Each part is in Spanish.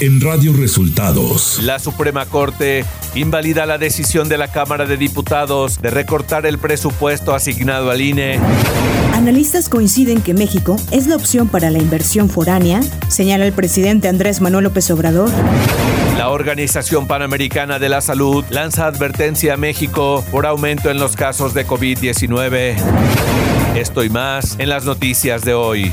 en Radio Resultados. La Suprema Corte invalida la decisión de la Cámara de Diputados de recortar el presupuesto asignado al INE. Analistas coinciden que México es la opción para la inversión foránea, señala el presidente Andrés Manuel López Obrador. La Organización Panamericana de la Salud lanza advertencia a México por aumento en los casos de COVID-19. Esto y más en las noticias de hoy.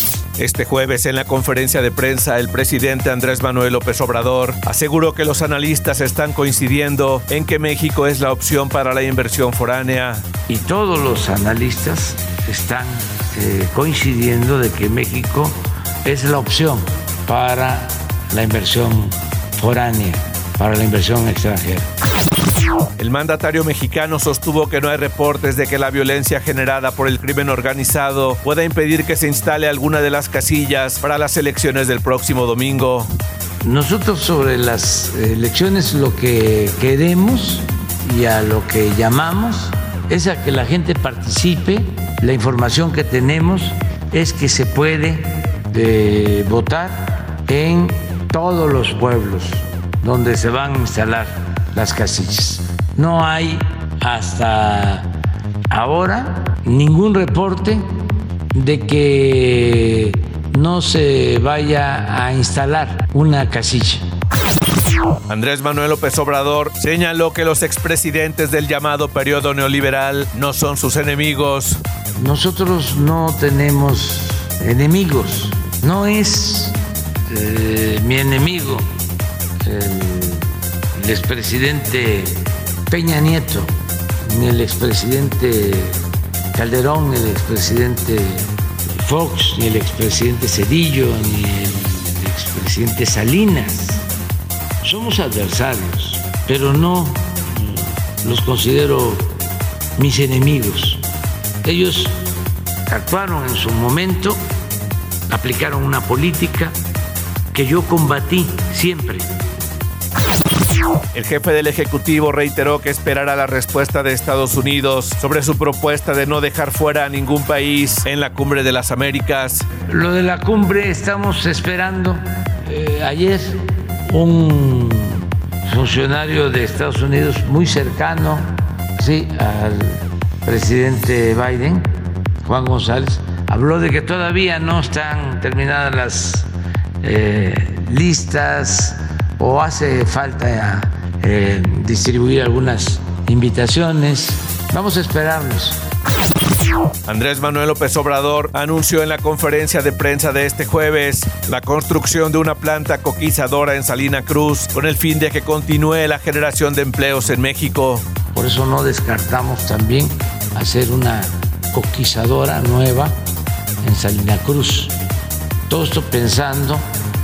Este jueves en la conferencia de prensa el presidente Andrés Manuel López Obrador aseguró que los analistas están coincidiendo en que México es la opción para la inversión foránea. Y todos los analistas están eh, coincidiendo de que México es la opción para la inversión foránea, para la inversión extranjera. El mandatario mexicano sostuvo que no hay reportes de que la violencia generada por el crimen organizado pueda impedir que se instale alguna de las casillas para las elecciones del próximo domingo. Nosotros sobre las elecciones lo que queremos y a lo que llamamos es a que la gente participe. La información que tenemos es que se puede eh, votar en todos los pueblos donde se van a instalar las casillas. No hay hasta ahora ningún reporte de que no se vaya a instalar una casilla. Andrés Manuel López Obrador señaló que los expresidentes del llamado periodo neoliberal no son sus enemigos. Nosotros no tenemos enemigos, no es eh, mi enemigo el expresidente Peña Nieto, ni el expresidente Calderón, ni el expresidente Fox, ni el expresidente Cedillo, ni el expresidente Salinas. Somos adversarios, pero no los considero mis enemigos. Ellos actuaron en su momento, aplicaron una política que yo combatí siempre el jefe del Ejecutivo reiteró que esperará la respuesta de Estados Unidos sobre su propuesta de no dejar fuera a ningún país en la Cumbre de las Américas. Lo de la cumbre estamos esperando. Eh, ayer un funcionario de Estados Unidos muy cercano sí, al presidente Biden, Juan González, habló de que todavía no están terminadas las eh, listas o hace falta eh, distribuir algunas invitaciones. Vamos a esperarnos. Andrés Manuel López Obrador anunció en la conferencia de prensa de este jueves la construcción de una planta coquizadora en Salina Cruz con el fin de que continúe la generación de empleos en México. Por eso no descartamos también hacer una coquizadora nueva en Salina Cruz. Todo esto pensando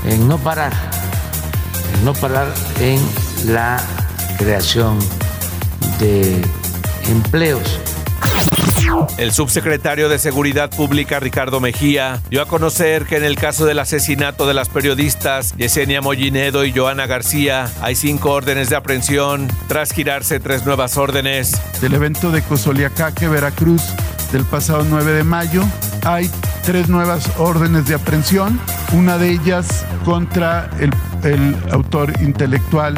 en no parar no parar en la creación de empleos. El subsecretario de Seguridad Pública Ricardo Mejía dio a conocer que en el caso del asesinato de las periodistas Yesenia Mollinedo y Joana García hay cinco órdenes de aprehensión tras girarse tres nuevas órdenes. Del evento de Cozoliacaque, Veracruz, del pasado 9 de mayo, hay tres nuevas órdenes de aprehensión, una de ellas contra el, autor intelectual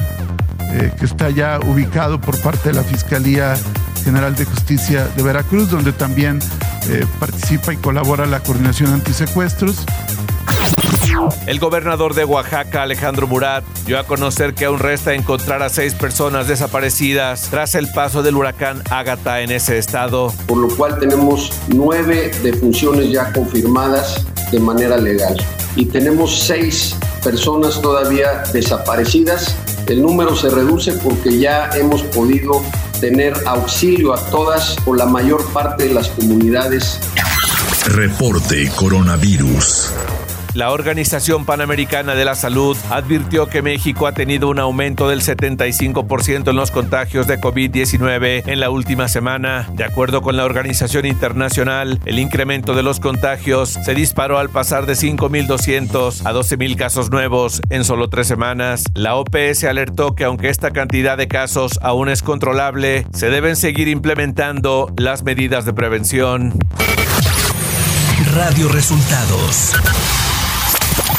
eh, que está ya ubicado por parte de la Fiscalía General de Justicia de Veracruz, donde también eh, participa y colabora la coordinación antisecuestros. El gobernador de Oaxaca, Alejandro Murat, dio a conocer que aún resta encontrar a seis personas desaparecidas tras el paso del huracán Ágata en ese estado. Por lo cual tenemos nueve defunciones ya confirmadas de manera legal y tenemos seis personas todavía desaparecidas. El número se reduce porque ya hemos podido tener auxilio a todas o la mayor parte de las comunidades. Reporte coronavirus. La Organización Panamericana de la Salud advirtió que México ha tenido un aumento del 75% en los contagios de COVID-19 en la última semana. De acuerdo con la organización internacional, el incremento de los contagios se disparó al pasar de 5.200 a 12.000 casos nuevos en solo tres semanas. La OPS alertó que aunque esta cantidad de casos aún es controlable, se deben seguir implementando las medidas de prevención. Radio Resultados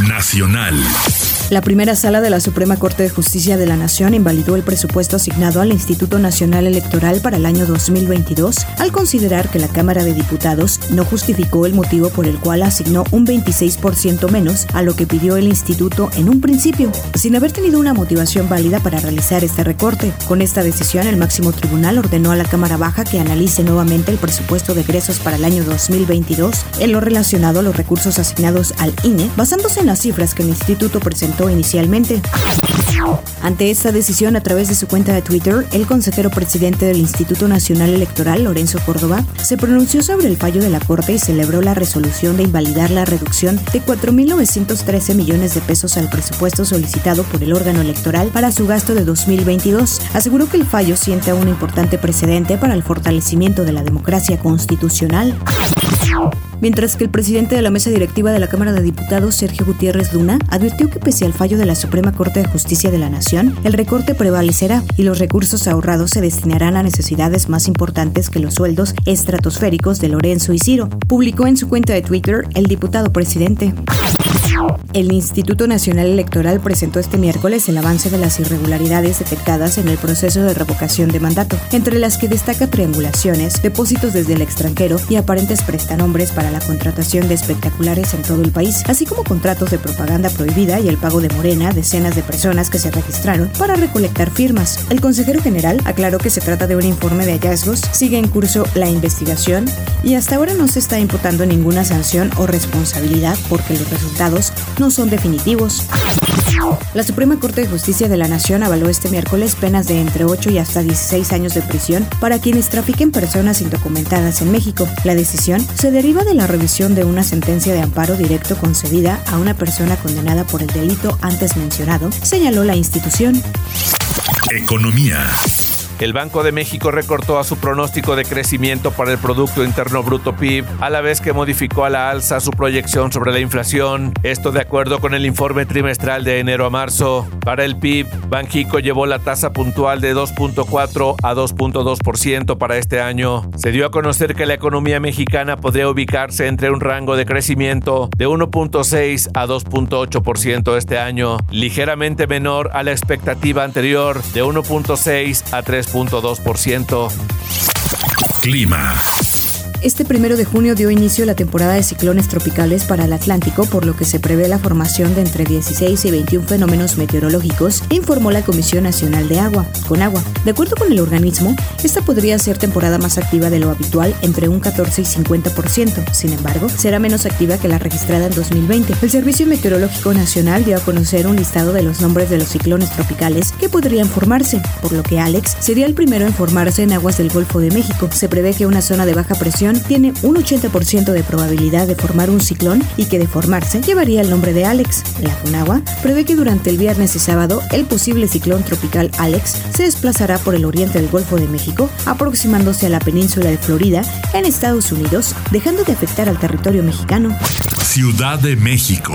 Nacional. La primera sala de la Suprema Corte de Justicia de la Nación invalidó el presupuesto asignado al Instituto Nacional Electoral para el año 2022 al considerar que la Cámara de Diputados no justificó el motivo por el cual asignó un 26% menos a lo que pidió el instituto en un principio, sin haber tenido una motivación válida para realizar este recorte. Con esta decisión, el máximo tribunal ordenó a la Cámara Baja que analice nuevamente el presupuesto de egresos para el año 2022 en lo relacionado a los recursos asignados al INE, basándose en las cifras que el instituto presentó inicialmente. Ante esta decisión, a través de su cuenta de Twitter, el consejero presidente del Instituto Nacional Electoral, Lorenzo Córdoba, se pronunció sobre el fallo de la Corte y celebró la resolución de invalidar la reducción de 4.913 millones de pesos al presupuesto solicitado por el órgano electoral para su gasto de 2022. Aseguró que el fallo sienta un importante precedente para el fortalecimiento de la democracia constitucional mientras que el presidente de la mesa directiva de la Cámara de Diputados, Sergio Gutiérrez Luna, advirtió que pese al fallo de la Suprema Corte de Justicia de la Nación, el recorte prevalecerá y los recursos ahorrados se destinarán a necesidades más importantes que los sueldos estratosféricos de Lorenzo y Ciro, publicó en su cuenta de Twitter el diputado presidente. El Instituto Nacional Electoral presentó este miércoles el avance de las irregularidades detectadas en el proceso de revocación de mandato, entre las que destaca triangulaciones, depósitos desde el extranjero y aparentes prestanombres para la contratación de espectaculares en todo el país, así como contratos de propaganda prohibida y el pago de Morena a decenas de personas que se registraron para recolectar firmas. El consejero general aclaró que se trata de un informe de hallazgos, sigue en curso la investigación y hasta ahora no se está imputando ninguna sanción o responsabilidad porque los resultados no son definitivos. La Suprema Corte de Justicia de la Nación avaló este miércoles penas de entre 8 y hasta 16 años de prisión para quienes trafiquen personas indocumentadas en México. La decisión se deriva de la revisión de una sentencia de amparo directo concedida a una persona condenada por el delito antes mencionado, señaló la institución. Economía. El Banco de México recortó a su pronóstico de crecimiento para el Producto Interno Bruto PIB, a la vez que modificó a la alza su proyección sobre la inflación. Esto de acuerdo con el informe trimestral de enero a marzo. Para el PIB, Banjico llevó la tasa puntual de 2.4 a 2.2% para este año. Se dio a conocer que la economía mexicana podría ubicarse entre un rango de crecimiento de 1.6 a 2.8% este año, ligeramente menor a la expectativa anterior de 1.6 a 3 Clima. Este primero de junio dio inicio la temporada de ciclones tropicales para el Atlántico, por lo que se prevé la formación de entre 16 y 21 fenómenos meteorológicos, informó la Comisión Nacional de Agua, con agua. De acuerdo con el organismo, esta podría ser temporada más activa de lo habitual, entre un 14 y 50%. Sin embargo, será menos activa que la registrada en 2020. El Servicio Meteorológico Nacional dio a conocer un listado de los nombres de los ciclones tropicales que podrían formarse, por lo que Alex sería el primero en formarse en aguas del Golfo de México. Se prevé que una zona de baja presión tiene un 80% de probabilidad de formar un ciclón y que de formarse llevaría el nombre de Alex. La CONAGUA prevé que durante el viernes y sábado el posible ciclón tropical Alex se desplazará por el oriente del Golfo de México, aproximándose a la península de Florida en Estados Unidos, dejando de afectar al territorio mexicano. Ciudad de México.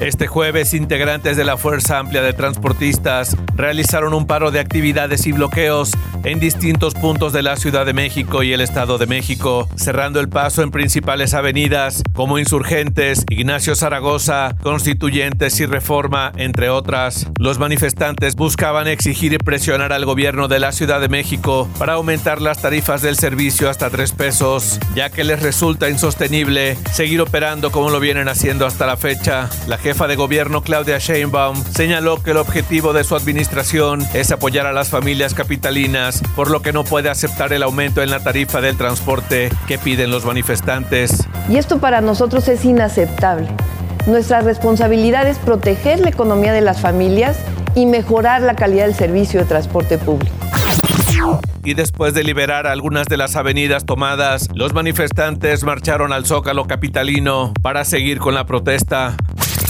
Este jueves, integrantes de la Fuerza Amplia de Transportistas realizaron un paro de actividades y bloqueos en distintos puntos de la Ciudad de México y el Estado de México, cerrando el paso en principales avenidas como Insurgentes, Ignacio Zaragoza, Constituyentes y Reforma, entre otras. Los manifestantes buscaban exigir y presionar al gobierno de la Ciudad de México para aumentar las tarifas del servicio hasta tres pesos, ya que les resulta insostenible seguir operando como lo vienen haciendo hasta la fecha. Jefa de gobierno Claudia Sheinbaum señaló que el objetivo de su administración es apoyar a las familias capitalinas, por lo que no puede aceptar el aumento en la tarifa del transporte que piden los manifestantes. Y esto para nosotros es inaceptable. Nuestra responsabilidad es proteger la economía de las familias y mejorar la calidad del servicio de transporte público. Y después de liberar algunas de las avenidas tomadas, los manifestantes marcharon al Zócalo capitalino para seguir con la protesta.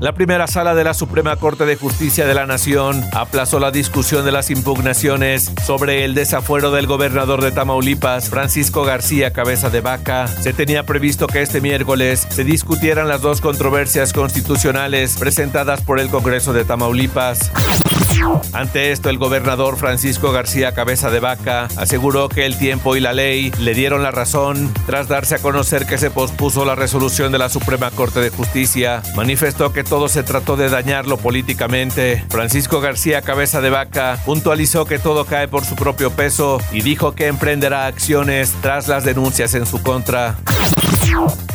La primera sala de la Suprema Corte de Justicia de la Nación aplazó la discusión de las impugnaciones sobre el desafuero del gobernador de Tamaulipas, Francisco García Cabeza de Vaca. Se tenía previsto que este miércoles se discutieran las dos controversias constitucionales presentadas por el Congreso de Tamaulipas. Ante esto, el gobernador Francisco García Cabeza de Vaca aseguró que el tiempo y la ley le dieron la razón tras darse a conocer que se pospuso la resolución de la Suprema Corte de Justicia. Manifestó que todo se trató de dañarlo políticamente. Francisco García Cabeza de Vaca puntualizó que todo cae por su propio peso y dijo que emprenderá acciones tras las denuncias en su contra.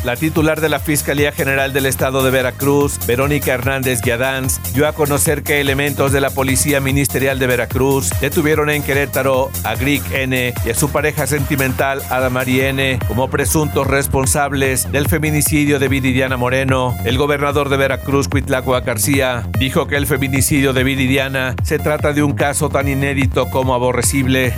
La titular de la Fiscalía General del Estado de Veracruz, Verónica Hernández Guiadanz, dio a conocer que elementos de la Policía Ministerial de Veracruz detuvieron en Querétaro a Grieg N y a su pareja sentimental Adamari N como presuntos responsables del feminicidio de Vidiana Moreno. El gobernador de Veracruz, Cuitlagua García, dijo que el feminicidio de Vidiana se trata de un caso tan inédito como aborrecible.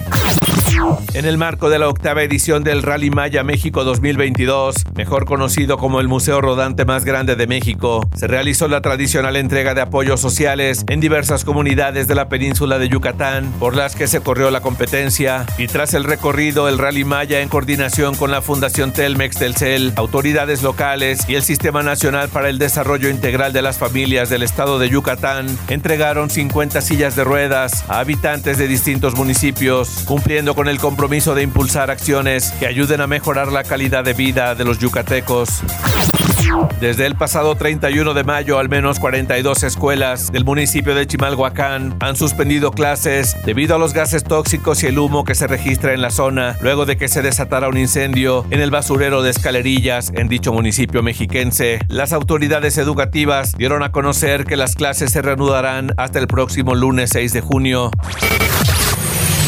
En el marco de la octava edición del Rally Maya México 2022, mejor conocido como el museo rodante más grande de México, se realizó la tradicional entrega de apoyos sociales en diversas comunidades de la península de Yucatán, por las que se corrió la competencia. Y tras el recorrido, el Rally Maya, en coordinación con la Fundación Telmex Telcel, autoridades locales y el Sistema Nacional para el Desarrollo Integral de las Familias del estado de Yucatán, entregaron 50 sillas de ruedas a habitantes de distintos municipios, cumpliendo con el compromiso de impulsar acciones que ayuden a mejorar la calidad de vida de los yucatecos. Desde el pasado 31 de mayo, al menos 42 escuelas del municipio de Chimalhuacán han suspendido clases debido a los gases tóxicos y el humo que se registra en la zona luego de que se desatara un incendio en el basurero de Escalerillas en dicho municipio mexiquense. Las autoridades educativas dieron a conocer que las clases se reanudarán hasta el próximo lunes 6 de junio.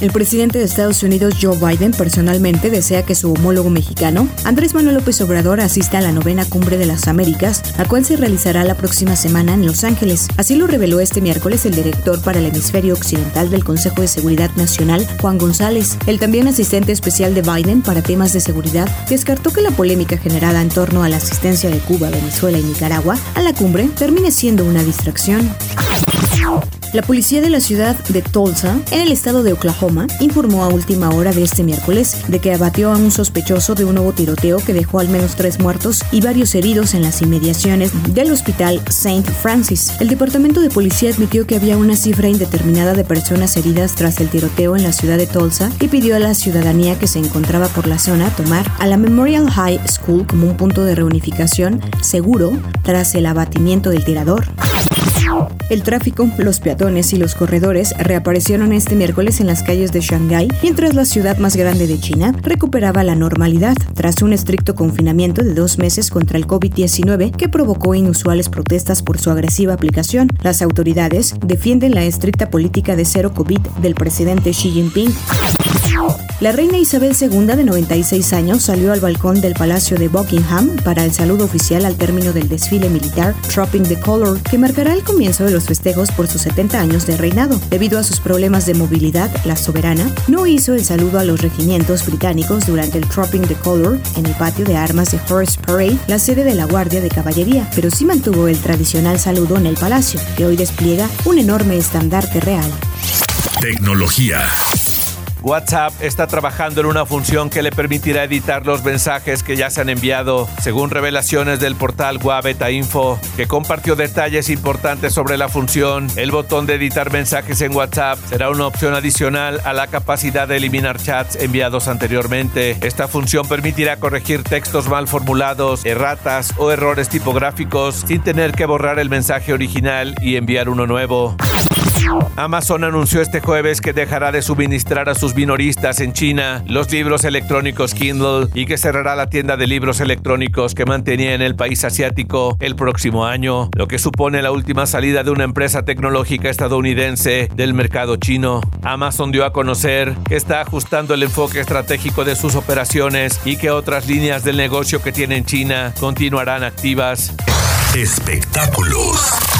El presidente de Estados Unidos, Joe Biden, personalmente desea que su homólogo mexicano, Andrés Manuel López Obrador, asista a la novena cumbre de las Américas, la cual se realizará la próxima semana en Los Ángeles. Así lo reveló este miércoles el director para el hemisferio occidental del Consejo de Seguridad Nacional, Juan González. El también asistente especial de Biden para temas de seguridad descartó que la polémica generada en torno a la asistencia de Cuba, Venezuela y Nicaragua a la cumbre termine siendo una distracción. La policía de la ciudad de Tulsa, en el estado de Oklahoma, informó a última hora de este miércoles de que abatió a un sospechoso de un nuevo tiroteo que dejó al menos tres muertos y varios heridos en las inmediaciones del hospital St. Francis. El departamento de policía admitió que había una cifra indeterminada de personas heridas tras el tiroteo en la ciudad de Tulsa y pidió a la ciudadanía que se encontraba por la zona tomar a la Memorial High School como un punto de reunificación seguro tras el abatimiento del tirador. El tráfico, los peatones y los corredores reaparecieron este miércoles en las calles de Shanghái, mientras la ciudad más grande de China recuperaba la normalidad tras un estricto confinamiento de dos meses contra el COVID-19 que provocó inusuales protestas por su agresiva aplicación. Las autoridades defienden la estricta política de cero COVID del presidente Xi Jinping. La reina Isabel II, de 96 años, salió al balcón del Palacio de Buckingham para el saludo oficial al término del desfile militar Tropping the Color, que marcará el comienzo de los festejos por sus 70 años de reinado. Debido a sus problemas de movilidad, la soberana no hizo el saludo a los regimientos británicos durante el Tropping the Color en el patio de armas de Horse Parade, la sede de la Guardia de Caballería, pero sí mantuvo el tradicional saludo en el palacio, que hoy despliega un enorme estandarte real. Tecnología. WhatsApp está trabajando en una función que le permitirá editar los mensajes que ya se han enviado, según revelaciones del portal Guaveta Info, que compartió detalles importantes sobre la función. El botón de editar mensajes en WhatsApp será una opción adicional a la capacidad de eliminar chats enviados anteriormente. Esta función permitirá corregir textos mal formulados, erratas o errores tipográficos sin tener que borrar el mensaje original y enviar uno nuevo. Amazon anunció este jueves que dejará de suministrar a sus minoristas en China los libros electrónicos Kindle y que cerrará la tienda de libros electrónicos que mantenía en el país asiático el próximo año, lo que supone la última salida de una empresa tecnológica estadounidense del mercado chino. Amazon dio a conocer que está ajustando el enfoque estratégico de sus operaciones y que otras líneas del negocio que tiene en China continuarán activas. Espectáculos.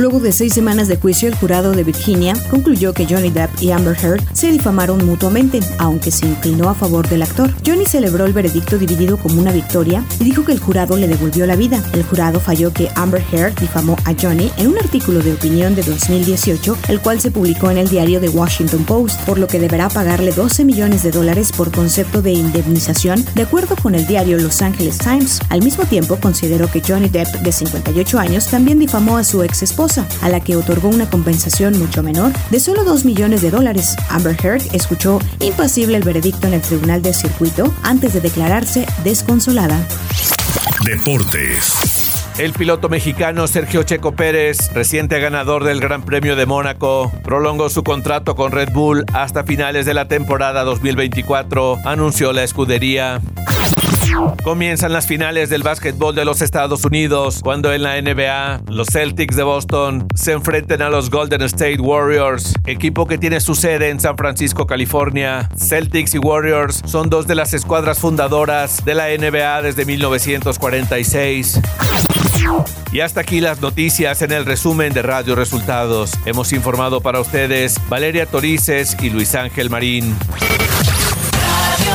Luego de seis semanas de juicio, el jurado de Virginia concluyó que Johnny Depp y Amber Heard se difamaron mutuamente, aunque se inclinó a favor del actor. Johnny celebró el veredicto dividido como una victoria y dijo que el jurado le devolvió la vida. El jurado falló que Amber Heard difamó a Johnny en un artículo de opinión de 2018, el cual se publicó en el diario The Washington Post, por lo que deberá pagarle 12 millones de dólares por concepto de indemnización, de acuerdo con el diario Los Angeles Times. Al mismo tiempo, consideró que Johnny Depp, de 58 años, también difamó a su ex esposa a la que otorgó una compensación mucho menor de solo 2 millones de dólares. Amber Heard escuchó impasible el veredicto en el tribunal de circuito antes de declararse desconsolada. Deportes. El piloto mexicano Sergio Checo Pérez, reciente ganador del Gran Premio de Mónaco, prolongó su contrato con Red Bull hasta finales de la temporada 2024, anunció la escudería. Comienzan las finales del básquetbol de los Estados Unidos, cuando en la NBA los Celtics de Boston se enfrenten a los Golden State Warriors, equipo que tiene su sede en San Francisco, California. Celtics y Warriors son dos de las escuadras fundadoras de la NBA desde 1946. Y hasta aquí las noticias en el resumen de Radio Resultados. Hemos informado para ustedes Valeria Torices y Luis Ángel Marín. Radio